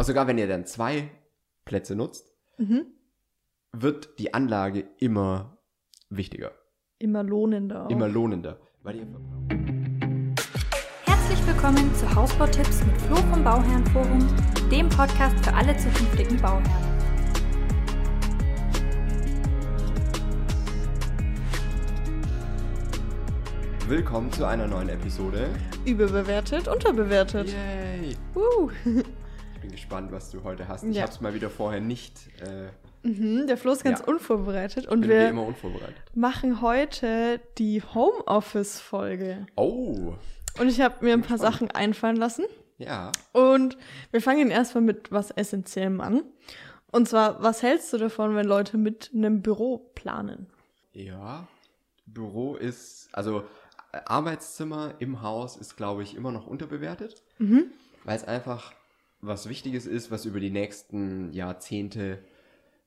Aber sogar wenn ihr dann zwei Plätze nutzt, Mhm. wird die Anlage immer wichtiger, Immer lohnender. Auch. immer lohnender. Weil ihr Herzlich willkommen zu Hausbautipps mit Flo vom Bauherrenforum, dem Podcast für alle zukünftigen Bauherren. Willkommen zu einer neuen Episode. Überbewertet, unterbewertet. Yay! Uh. Ich bin gespannt, was du heute hast. Ich Ja. habe es mal wieder vorher nicht. Äh, Mhm, der Flo ist ganz Ja. unvorbereitet und bin wir immer unvorbereitet. machen heute die Homeoffice-Folge. Oh! Und ich habe mir ein paar Spannend. Sachen einfallen lassen. Ja. Und wir fangen erstmal mit was Essentiellem an. Und zwar, was hältst du davon, wenn Leute mit einem Büro planen? Ja. Büro ist, also äh, Arbeitszimmer im Haus ist, glaube ich, immer noch unterbewertet. Mhm. Weil es einfach was Wichtiges ist, was über die nächsten Jahrzehnte,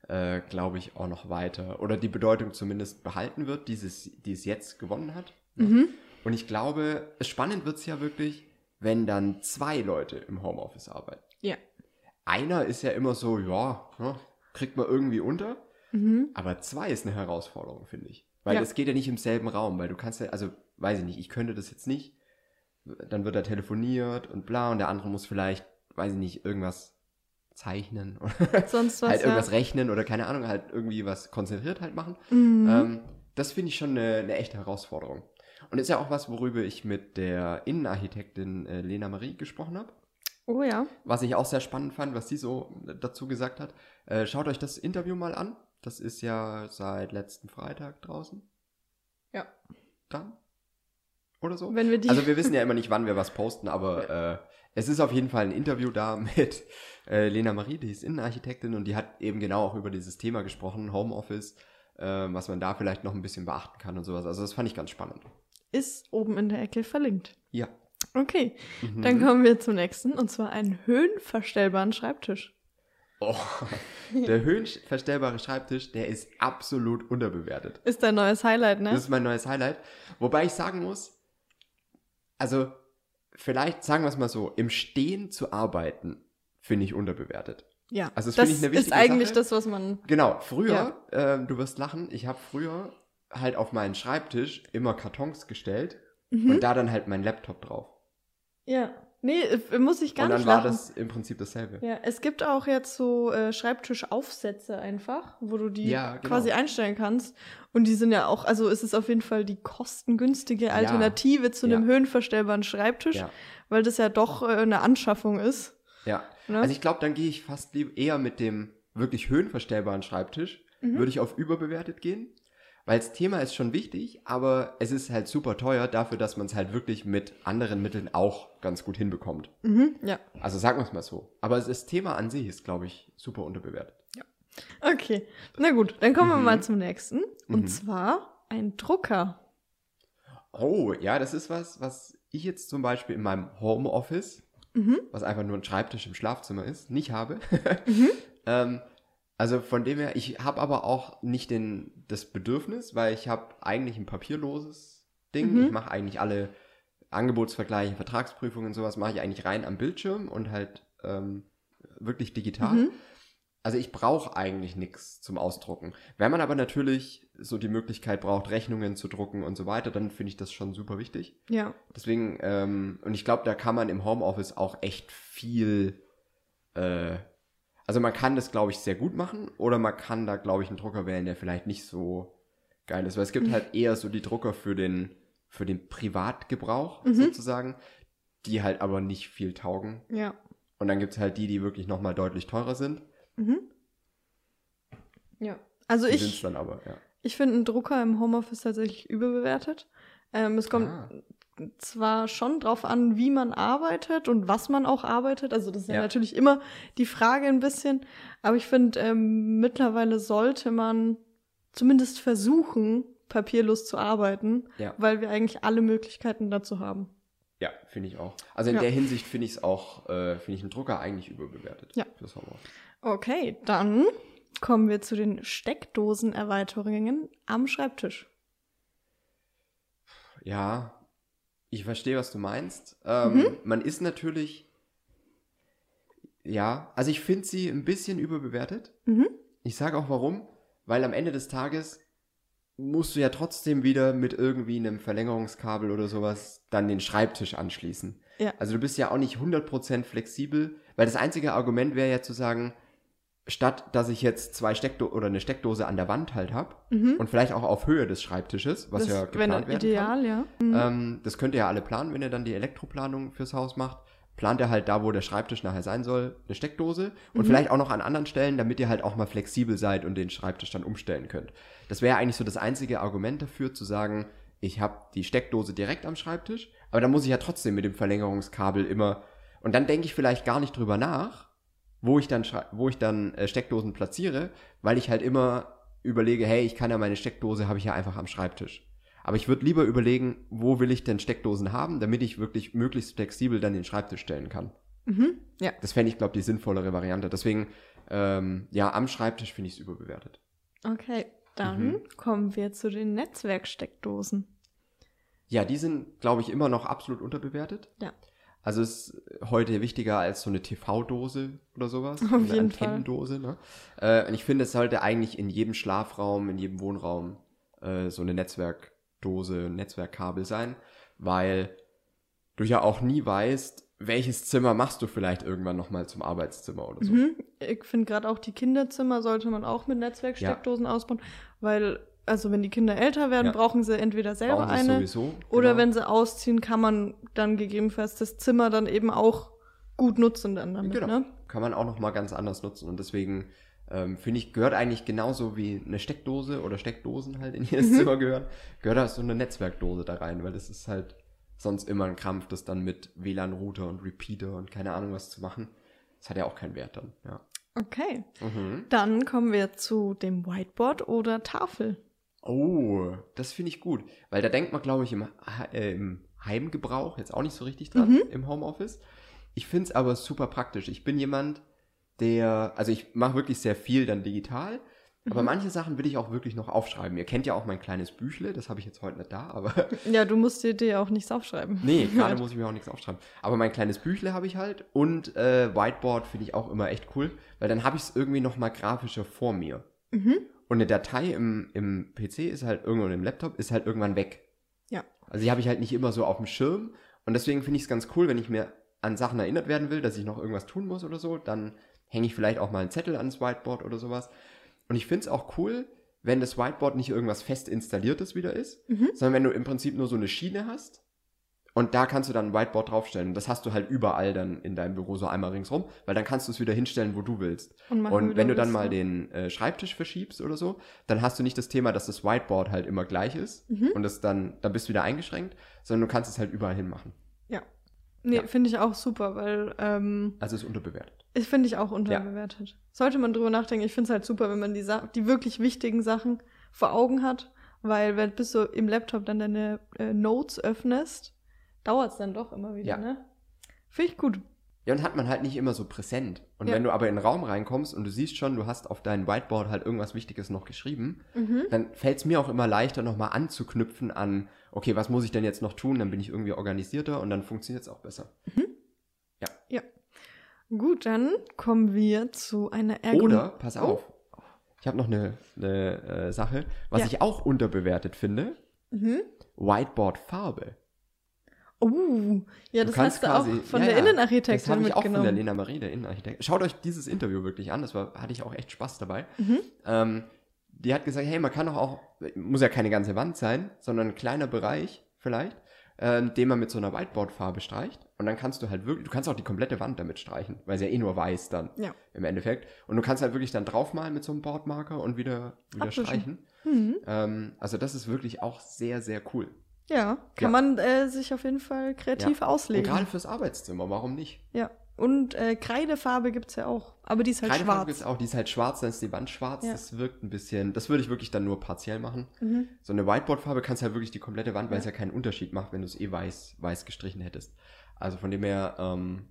äh, glaube ich, auch noch weiter oder die Bedeutung zumindest behalten wird, dieses, die es jetzt gewonnen hat. Mhm. Und ich glaube, es spannend wird es ja wirklich, wenn dann zwei Leute im Homeoffice arbeiten. Ja. Einer ist ja immer so, ja, ne, kriegt man irgendwie unter. Mhm. Aber zwei ist eine Herausforderung, finde ich. Weil Ja. es geht ja nicht im selben Raum, weil du kannst ja, also weiß ich nicht, ich könnte das jetzt nicht. Dann wird da telefoniert und bla und der andere muss vielleicht, weiß ich nicht, irgendwas zeichnen oder Sonst was? halt ja. irgendwas rechnen oder keine Ahnung, halt irgendwie was konzentriert halt machen. Mhm. Ähm, das finde ich schon eine, eine echte Herausforderung. Und ist ja auch was, worüber ich mit der Innenarchitektin äh, Lena Marie gesprochen habe. oh ja. Was ich auch sehr spannend fand, was sie so dazu gesagt hat. Äh, schaut euch das Interview mal an. Das ist ja seit letzten Freitag draußen. Ja. Dann? Oder so? Wenn wir die. Also wir wissen ja immer nicht, wann wir was posten, aber äh, es ist auf jeden Fall ein Interview da mit äh, Lena Marie, die ist Innenarchitektin und die hat eben genau auch über dieses Thema gesprochen, Homeoffice, äh, was man da vielleicht noch ein bisschen beachten kann und sowas. Also das fand ich ganz spannend. ist oben in der Ecke verlinkt. Ja. Okay, Mhm. dann kommen wir zum nächsten und zwar einen höhenverstellbaren Schreibtisch. Oh, der höhenverstellbare Schreibtisch, der ist absolut unterbewertet. Ist dein neues Highlight, ne? Das ist mein neues Highlight. Wobei ich sagen muss, also vielleicht sagen wir es mal so, im Stehen zu arbeiten, finde ich unterbewertet. ja, also das das finde ich eine ist wichtige eigentlich Sache. das, was man. Genau, früher, ähm, du wirst lachen, ich habe früher halt auf meinen Schreibtisch immer Kartons gestellt Mhm. und da dann halt mein Laptop drauf. Ja, nee, äh, muss ich gar und dann nicht war das im Prinzip dasselbe. Ja, es gibt auch jetzt so äh, Schreibtischaufsätze einfach, wo du die Ja, genau. quasi einstellen kannst. Und die sind ja auch, also es ist auf jeden Fall die kostengünstige Alternative zu einem Ja. höhenverstellbaren Schreibtisch, Ja, weil das ja doch äh, eine Anschaffung ist. ja. Ne? Also ich glaube, dann gehe ich fast lieb eher mit dem wirklich höhenverstellbaren Schreibtisch, Mhm. würde ich auf überbewertet gehen. Weil das Thema ist schon wichtig, aber es ist halt super teuer dafür, dass man es halt wirklich mit anderen Mitteln auch ganz gut hinbekommt. Mhm, ja. Also sagen wir es mal so. Aber das Thema an sich ist, glaube ich, super unterbewertet. Okay, na gut, dann kommen wir Mhm. mal zum nächsten. Und Mhm. zwar ein Drucker. Oh, ja, das ist was, was ich jetzt zum Beispiel in meinem Homeoffice, Mhm. was einfach nur ein Schreibtisch im Schlafzimmer ist, nicht habe. Mhm. ähm, also von dem her, ich habe aber auch nicht den, das Bedürfnis, weil ich habe eigentlich ein papierloses Ding. Mhm. Ich mache eigentlich alle Angebotsvergleiche, Vertragsprüfungen und sowas mache ich eigentlich rein am Bildschirm und halt ähm, wirklich digital. Mhm. Also ich brauche eigentlich nichts zum Ausdrucken. Wenn man aber natürlich so die Möglichkeit braucht, Rechnungen zu drucken und so weiter, dann finde ich das schon super wichtig. Ja. Deswegen, ähm, und ich glaube, da kann man im Homeoffice auch echt viel, äh, also man kann das, glaube ich, sehr gut machen oder man kann da, glaube ich, einen Drucker wählen, der vielleicht nicht so geil ist, weil es gibt Mhm. halt eher so die Drucker für den, für den Privatgebrauch Mhm. sozusagen, die halt aber nicht viel taugen. Ja. Und dann gibt es halt die, die wirklich nochmal deutlich teurer sind. Mhm. Ja. Also Die ich, dann aber, ja. ich finde einen Drucker im Homeoffice tatsächlich überbewertet. Ähm, es kommt Ah. Zwar schon drauf an, wie man arbeitet und was man auch arbeitet. Also das ist ja, Ja. natürlich immer die Frage ein bisschen. Aber ich finde, ähm, mittlerweile sollte man zumindest versuchen, papierlos zu arbeiten, Ja. weil wir eigentlich alle Möglichkeiten dazu haben. Ja, finde ich auch. Also in Ja. der Hinsicht finde ich es auch, äh, finde ich einen Drucker eigentlich überbewertet. Ja. Fürs Homeoffice. Okay, dann kommen wir zu den Steckdosenerweiterungen am Schreibtisch. Ja, ich verstehe, was du meinst. Ähm, Mhm. Man ist natürlich, Ja, also ich finde sie ein bisschen überbewertet. Mhm. Ich sage auch warum, weil am Ende des Tages musst du ja trotzdem wieder mit irgendwie einem Verlängerungskabel oder sowas dann den Schreibtisch anschließen. Ja. Also du bist ja auch nicht 100% flexibel, weil das einzige Argument wäre ja zu sagen, statt dass ich jetzt zwei Steckdosen oder eine Steckdose an der Wand halt habe Mhm. und vielleicht auch auf Höhe des Schreibtisches, was das ja geplant werden ideal, ja. kann. Mhm. Ähm, das könnt ihr ja alle planen, wenn ihr dann die Elektroplanung fürs Haus macht. Plant ihr halt da, wo der Schreibtisch nachher sein soll, eine Steckdose und Mhm. vielleicht auch noch an anderen Stellen, damit ihr halt auch mal flexibel seid und den Schreibtisch dann umstellen könnt. Das wäre eigentlich so das einzige Argument dafür, zu sagen, ich habe die Steckdose direkt am Schreibtisch, aber dann muss ich ja trotzdem mit dem Verlängerungskabel immer. Und dann denke ich vielleicht gar nicht drüber nach, wo ich dann, wo ich dann äh, Steckdosen platziere, weil ich halt immer überlege, hey, ich kann ja meine Steckdose, habe ich ja einfach am Schreibtisch. Aber ich würde lieber überlegen, wo will ich denn Steckdosen haben, damit ich wirklich möglichst flexibel dann den Schreibtisch stellen kann. Mhm. Ja. Das fände ich, glaube ich, die sinnvollere Variante. Deswegen, ähm, ja, am Schreibtisch finde ich es überbewertet. Okay, dann Mhm. kommen wir zu den Netzwerksteckdosen. Ja, die sind, glaube ich, immer noch absolut unterbewertet. Ja. Also ist heute wichtiger als so eine TV-Dose oder sowas. Auf eine jeden Fall. Antennendose, ne? Äh, und ich finde, es sollte eigentlich in jedem Schlafraum, in jedem Wohnraum äh, so eine Netzwerkdose, Netzwerkkabel sein, weil du ja auch nie weißt, welches Zimmer machst du vielleicht irgendwann nochmal zum Arbeitszimmer oder so. Mhm. Ich finde gerade auch die Kinderzimmer sollte man auch mit Netzwerksteckdosen ausbauen, weil, also wenn die Kinder älter werden, Ja. brauchen sie entweder selber sie eine sowieso. oder genau. wenn sie ausziehen, kann man dann gegebenenfalls das Zimmer dann eben auch gut nutzen dann damit, Genau. ne? Kann man auch nochmal ganz anders nutzen. Und deswegen ähm, finde ich, gehört eigentlich genauso wie eine Steckdose oder Steckdosen halt in jedes Mhm. Zimmer gehören, gehört da so eine Netzwerkdose da rein, weil das ist halt sonst immer ein Krampf, das dann mit WLAN-Router und Repeater und keine Ahnung was zu machen. Das hat ja auch keinen Wert dann, ja. Okay. Mhm. Dann kommen wir zu dem Whiteboard oder Tafel. Oh, das finde ich gut, weil da denkt man, glaube ich, im, äh, im Heimgebrauch jetzt auch nicht so richtig dran, Mhm. im Homeoffice. Ich finde es aber super praktisch. Ich bin jemand, der, also ich mache wirklich sehr viel dann digital, aber Mhm. manche Sachen will ich auch wirklich noch aufschreiben. Ihr kennt ja auch mein kleines Büchle, das habe ich jetzt heute nicht da, aber Ja, du musst dir, dir auch nichts aufschreiben. nee, gerade muss ich mir auch nichts aufschreiben. Aber mein kleines Büchle habe ich halt und äh, Whiteboard finde ich auch immer echt cool, weil dann habe ich es irgendwie noch mal grafischer vor mir. Mhm. Und eine Datei im, im PC ist halt irgendwann im Laptop ist halt irgendwann weg. Ja. Also die habe ich halt nicht immer so auf dem Schirm. Und deswegen finde ich es ganz cool, wenn ich mir an Sachen erinnert werden will, dass ich noch irgendwas tun muss oder so, dann hänge ich vielleicht auch mal einen Zettel ans Whiteboard oder sowas. Und ich finde es auch cool, wenn das Whiteboard nicht irgendwas fest installiertes wieder ist, Mhm. sondern wenn du im Prinzip nur so eine Schiene hast und da kannst du dann ein Whiteboard draufstellen. Und das hast du halt überall dann in deinem Büro so einmal ringsrum, weil dann kannst du es wieder hinstellen, wo du willst. Und, machen Und wenn du dann mal den äh, Schreibtisch verschiebst oder so, dann hast du nicht das Thema, dass das Whiteboard halt immer gleich ist Mhm. und das dann, dann bist du wieder eingeschränkt, sondern du kannst es halt überall hin machen. Nee, Ja. finde ich auch super, weil ähm, Also ist unterbewertet. ich finde ich auch unterbewertet. Sollte man drüber nachdenken. Ich finde es halt super, wenn man die, Sa die wirklich wichtigen Sachen vor Augen hat, weil wenn bis du im Laptop dann deine äh, Notes öffnest, dauert es dann doch immer wieder, Ja. ne? Finde ich gut. Ja, und hat man halt nicht immer so präsent. Und Ja. wenn du aber in den Raum reinkommst und du siehst schon, du hast auf deinem Whiteboard halt irgendwas Wichtiges noch geschrieben, Mhm. dann fällt es mir auch immer leichter, nochmal anzuknüpfen an, okay, was muss ich denn jetzt noch tun? Dann bin ich irgendwie organisierter und dann funktioniert es auch besser. Gut, dann kommen wir zu einer Ergon Oder, pass Oh. auf, ich habe noch eine, eine äh, Sache, was Ja. ich auch unterbewertet finde, Mhm. Whiteboard-Farbe. Oh, ja, Du das hast du auch quasi- von ja, der ja, Das Innenarchitektin habe ich auch von der mitgenommen. Lena Marie, der Innenarchitektin. Schaut euch dieses Interview wirklich an, das war, hatte ich auch echt Spaß dabei. Mhm. Ähm, die hat gesagt, hey, man kann doch auch, muss ja keine ganze Wand sein, sondern ein kleiner Bereich vielleicht, ähm, den man mit so einer Whiteboard-Farbe streicht. Und dann kannst du halt wirklich, du kannst auch die komplette Wand damit streichen, weil sie ja eh nur weiß dann Ja. im Endeffekt. Und du kannst halt wirklich dann draufmalen mit so einem Boardmarker und wieder, wieder Abwischen. streichen. Mhm. Ähm, also das ist wirklich auch sehr, sehr cool. Ja, kann Ja. man äh, sich auf jeden Fall kreativ Und auslegen. gerade fürs Arbeitszimmer, warum nicht? Ja. Und äh, Kreidefarbe gibt's ja auch. Aber die ist halt Kreidefarbe schwarz. gibt's auch, die ist halt schwarz, dann ist die Wand schwarz. Ja. Das wirkt ein bisschen, das würde ich wirklich dann nur partiell machen. Mhm. So eine Whiteboard-Farbe kannst du halt wirklich die komplette Wand, weil es ja keinen Unterschied macht, wenn du es eh weiß, weiß gestrichen hättest. Also von dem her, ähm,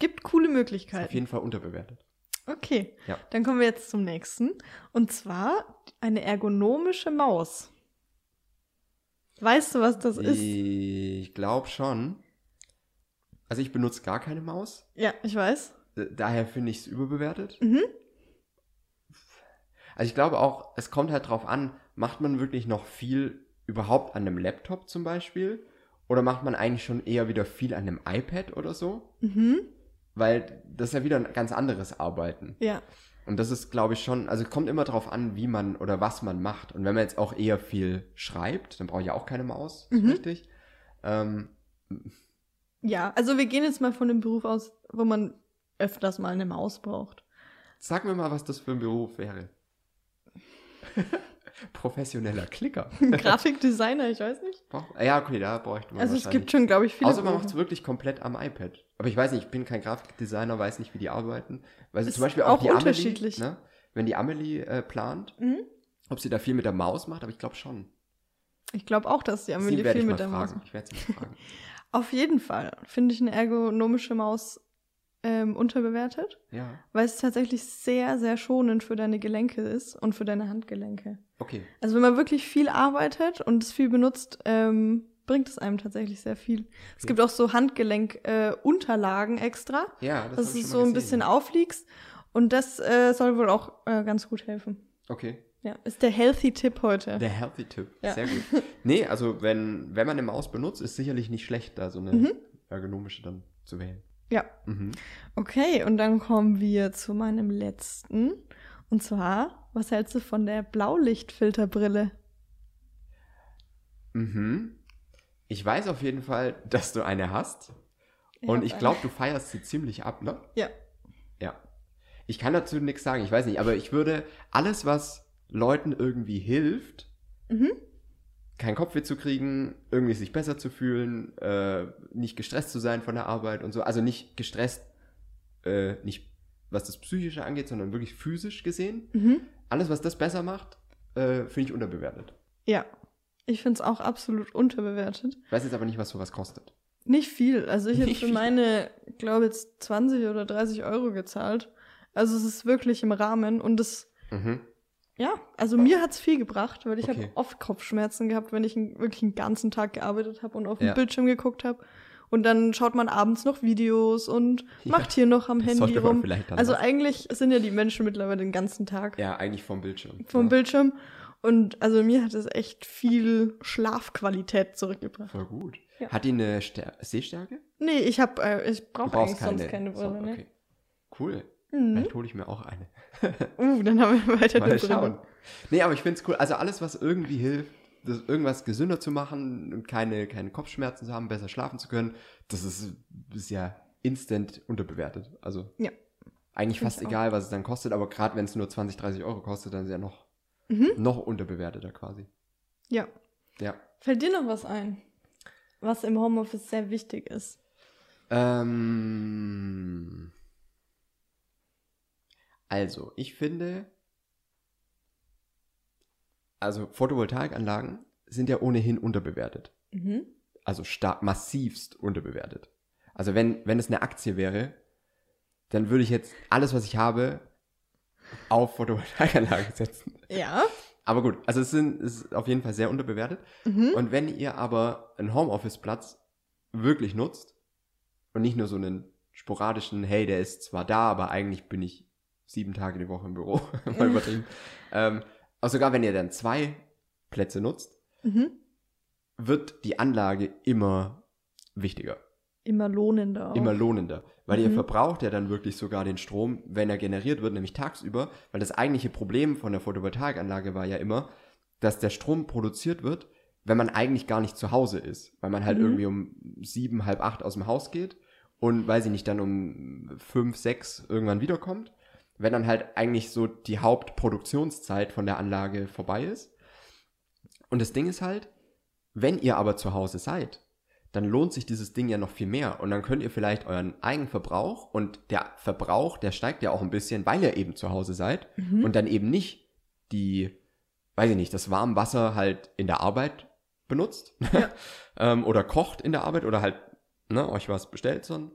Gibt coole ist auf Möglichkeiten. jeden Fall unterbewertet. Okay, Ja. dann kommen wir jetzt zum nächsten. Und zwar eine ergonomische Maus. Weißt du, was das ist? Ich glaube schon. Also ich benutze gar keine Maus. Ja, ich weiß. Daher finde ich es überbewertet. Mhm. Also ich glaube auch, es kommt halt drauf an, macht man wirklich noch viel überhaupt an einem Laptop zum Beispiel? Oder macht man eigentlich schon eher wieder viel an einem iPad oder so? Mhm. Weil das ist ja wieder ein ganz anderes Arbeiten. Ja. Und das ist, glaube ich, schon, also kommt immer drauf an, wie man oder was man macht. Und wenn man jetzt auch eher viel schreibt, dann brauche ich ja auch keine Maus, Mhm. richtig? Ähm, Ja, also wir gehen jetzt mal von dem Beruf aus, wo man öfters mal eine Maus braucht. sag mir mal, was das für ein Beruf wäre. Professioneller Klicker. Grafikdesigner, ich weiß nicht. Ja, okay, da bräuchte man Also es gibt schon, glaube ich, viele. Außer man macht es wirklich komplett am iPad. Aber ich weiß nicht, ich bin kein Grafikdesigner, weiß nicht, wie die arbeiten. Weil sie Ist zum Beispiel auch, auch die unterschiedlich. Amelie, ne? wenn die Amelie äh, plant, Mhm. ob sie da viel mit der Maus macht, aber ich glaube schon. Ich glaube auch, dass die Amelie viel mit der Maus fragen. macht. Ich werde sie mal fragen. Auf jeden Fall finde ich eine ergonomische Maus ähm, unterbewertet, ja, weil es tatsächlich sehr, sehr schonend für deine Gelenke ist und für deine Handgelenke. okay. Also wenn man wirklich viel arbeitet und es viel benutzt, ähm, bringt es einem tatsächlich sehr viel. Es Okay. gibt auch so Handgelenk-Unterlagen extra, Ja, das dass du so ein bisschen aufliegst und das äh, soll wohl auch äh, ganz gut helfen. Okay. Ja, ist der Healthy-Tipp heute. Der Healthy Tipp. Ja. Sehr gut. Nee, also wenn, wenn man eine Maus benutzt, ist sicherlich nicht schlecht, da so eine Mhm. ergonomische dann zu wählen. Ja. Mhm. Okay, und dann kommen wir zu meinem letzten. Und zwar, was hältst du von der Blaulichtfilterbrille? Mhm. Ich weiß auf jeden Fall, dass du eine hast. Und hab ich glaube, du feierst sie ziemlich ab, ne? Ja. Ja. Ich kann dazu nichts sagen, ich weiß nicht, aber ich würde alles, was Leuten irgendwie hilft, Mhm. Keinen Kopfweh zu kriegen, irgendwie sich besser zu fühlen, äh, nicht gestresst zu sein von der Arbeit und so, also nicht gestresst, äh, nicht was das Psychische angeht, sondern wirklich physisch gesehen. Mhm. Alles, was das besser macht, äh, finde ich unterbewertet. Ja. Ich finde es auch absolut unterbewertet. Ich weiß jetzt aber nicht, was sowas kostet. Nicht viel. Also ich habe für meine, glaube jetzt 20 oder 30 Euro gezahlt. Also es ist wirklich im Rahmen und es, Mhm. Ja, also mir hat's viel gebracht, weil ich Okay. habe oft Kopfschmerzen gehabt, wenn ich einen, wirklich einen ganzen Tag gearbeitet habe und auf den Ja. Bildschirm geguckt habe. Und dann schaut man abends noch Videos und Ja, macht hier noch am Handy rum. Also machen. eigentlich sind ja die Menschen mittlerweile den ganzen Tag Ja, eigentlich vom Bildschirm. vom ja. Bildschirm. Und also mir hat es echt viel Schlafqualität zurückgebracht. Voll gut. Ja. Hat die eine Stär Sehstärke? Nee, ich habe, äh, ich brauche eigentlich sonst keine Brille. So, ne? okay. Cool. Mhm. Vielleicht hole ich mir auch eine. Uh, dann haben wir weiter Mal schauen. Nee, aber ich finde es cool. Also alles, was irgendwie hilft, das irgendwas gesünder zu machen und keine, keine Kopfschmerzen zu haben, besser schlafen zu können, das ist, ist ja instant unterbewertet. Also Ja. eigentlich fast auch. egal, was es dann kostet, aber gerade wenn es nur 20, 30 Euro kostet, dann ist ja noch, Mhm. noch unterbewerteter quasi. Ja. Ja. Fällt dir noch was ein, was im Homeoffice sehr wichtig ist? Ähm, also, ich finde, also Photovoltaikanlagen sind ja ohnehin unterbewertet. Mhm. Also stark, massivst unterbewertet. Also wenn, wenn es eine Aktie wäre, dann würde ich jetzt alles, was ich habe, auf Photovoltaikanlagen setzen. Ja. Aber gut, also es, sind, es ist auf jeden Fall sehr unterbewertet. Mhm. Und wenn ihr aber einen Homeoffice-Platz wirklich nutzt und nicht nur so einen sporadischen, hey, der ist zwar da, aber eigentlich bin ich sieben Tage die Woche im Büro, mal übertrieben. ähm, aber sogar wenn ihr dann zwei Plätze nutzt, Mhm. wird die Anlage immer wichtiger, Immer lohnender. Auch. immer lohnender. Weil ihr Mhm. verbraucht ja dann wirklich sogar den Strom, wenn er generiert wird, nämlich tagsüber. Weil das eigentliche Problem von der Photovoltaikanlage war ja immer, dass der Strom produziert wird, wenn man eigentlich gar nicht zu Hause ist. Weil man halt Mhm. irgendwie um sieben, halb acht aus dem Haus geht und weiß ich nicht, dann um fünf, sechs irgendwann wiederkommt. Wenn dann halt eigentlich so die Hauptproduktionszeit von der Anlage vorbei ist. Und das Ding ist halt, wenn ihr aber zu Hause seid, dann lohnt sich dieses Ding ja noch viel mehr. Und dann könnt ihr vielleicht euren Eigenverbrauch und der Verbrauch, der steigt ja auch ein bisschen, weil ihr eben zu Hause seid Mhm. und dann eben nicht die, weiß ich nicht, das warme Wasser halt in der Arbeit benutzt Ja. ähm, oder kocht in der Arbeit oder halt ne, euch was bestellt, sondern,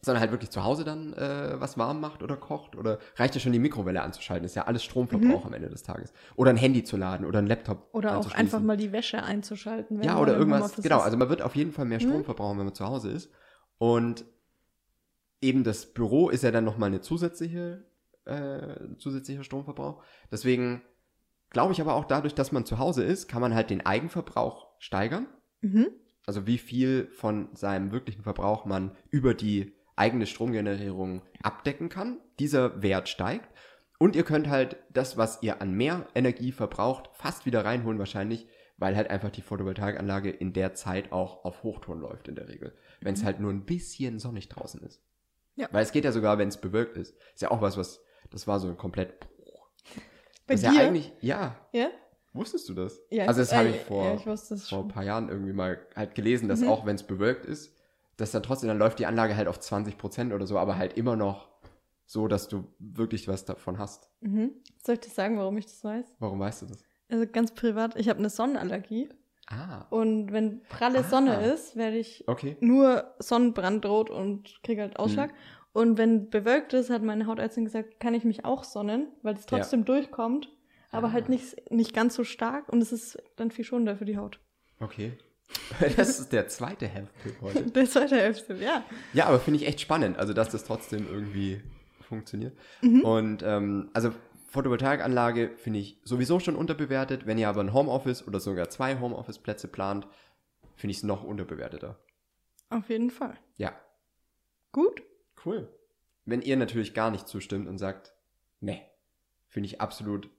sondern halt wirklich zu Hause dann äh, was warm macht oder kocht oder reicht ja schon die Mikrowelle anzuschalten, ist ja alles Stromverbrauch am Ende des Tages. Oder ein Handy zu laden oder ein Laptop Oder auch einfach mal die Wäsche einzuschalten. wenn Ja, oder irgendwas. Genau, ist. also man wird auf jeden Fall mehr Strom Mhm. verbrauchen, wenn man zu Hause ist. Und eben das Büro ist ja dann nochmal eine zusätzliche, äh, zusätzlicher Stromverbrauch. Deswegen glaube ich aber auch dadurch, dass man zu Hause ist, kann man halt den Eigenverbrauch steigern. Mhm. Also wie viel von seinem wirklichen Verbrauch man über die eigene Stromgenerierung abdecken kann. Dieser Wert steigt. Und ihr könnt halt das, was ihr an mehr Energie verbraucht, fast wieder reinholen wahrscheinlich, weil halt einfach die Photovoltaikanlage in der Zeit auch auf Hochton läuft in der Regel. Wenn es Mhm. halt nur ein bisschen sonnig draußen ist. Ja. Weil es geht ja sogar, wenn es bewölkt ist. Ist ja auch was, was, das war so ein komplett, Bei das ist dir? ja eigentlich, ja, ja? wusstest du das? Ja, also das habe äh, ich vor, Ja, ich wusste es vor ein paar Jahren irgendwie mal halt gelesen, dass Mhm. auch wenn es bewölkt ist, dass dann trotzdem, dann läuft die Anlage halt auf 20% oder so, aber halt immer noch so, dass du wirklich was davon hast. Mhm. Soll ich dir sagen, warum ich das weiß? Warum weißt du das? Also ganz privat, ich habe eine Sonnenallergie. Ah, Und wenn pralle Ah. Sonne ist, werde ich okay. nur Sonnenbrandrot und kriege halt Ausschlag. Mhm. Und wenn bewölkt ist, hat meine Hautärztin gesagt, kann ich mich auch sonnen, weil es Ja. trotzdem durchkommt, aber Ah. halt nicht, nicht ganz so stark und es ist dann viel schonender für die Haut. Okay. Das ist der zweite Health-Tipp heute. Der zweite Hälfte, ja. Ja, aber finde ich echt spannend, also dass das trotzdem irgendwie funktioniert. Mhm. Und ähm, also Photovoltaikanlage finde ich sowieso schon unterbewertet. Wenn ihr aber ein Homeoffice oder sogar zwei Homeoffice-Plätze plant, finde ich es noch unterbewerteter. Auf jeden Fall. Ja, Gut. cool. Wenn ihr natürlich gar nicht zustimmt und sagt, ne, finde ich absolut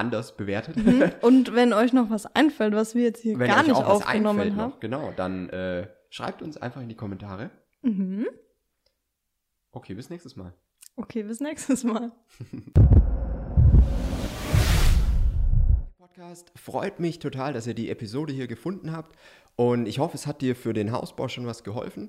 anders bewertet. Mhm. Und wenn euch noch was einfällt, was wir jetzt hier Wenn gar nicht aufgenommen haben. noch, genau, dann äh, schreibt uns einfach in die Kommentare. Mhm. Okay, bis nächstes Mal. Okay, bis nächstes Mal. Podcast. Freut mich total, dass ihr die Episode hier gefunden habt und ich hoffe, es hat dir für den Hausbau schon was geholfen.